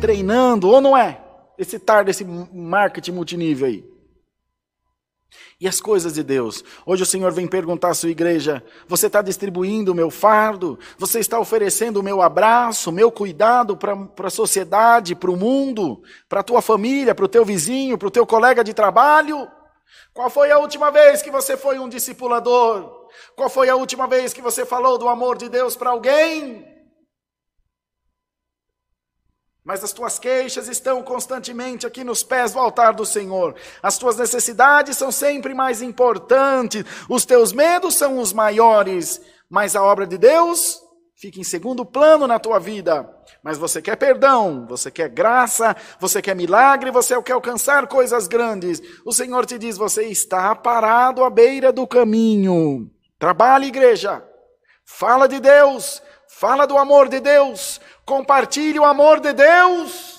Treinando, ou não é? Esse tarde esse marketing multinível aí. E as coisas de Deus. Hoje o Senhor vem perguntar à sua igreja: você está distribuindo o meu fardo? Você está oferecendo o meu abraço, o meu cuidado para a sociedade, para o mundo, para a tua família, para o teu vizinho, para o teu colega de trabalho? Qual foi a última vez que você foi um discipulador? Qual foi a última vez que você falou do amor de Deus para alguém? Mas as tuas queixas estão constantemente aqui nos pés do altar do Senhor. As tuas necessidades são sempre mais importantes. Os teus medos são os maiores. Mas a obra de Deus fica em segundo plano na tua vida. Mas você quer perdão, você quer graça, você quer milagre, você quer alcançar coisas grandes. O Senhor te diz: você está parado à beira do caminho. Trabalhe, igreja. Fala de Deus. Fala do amor de Deus. Compartilhe o amor de Deus.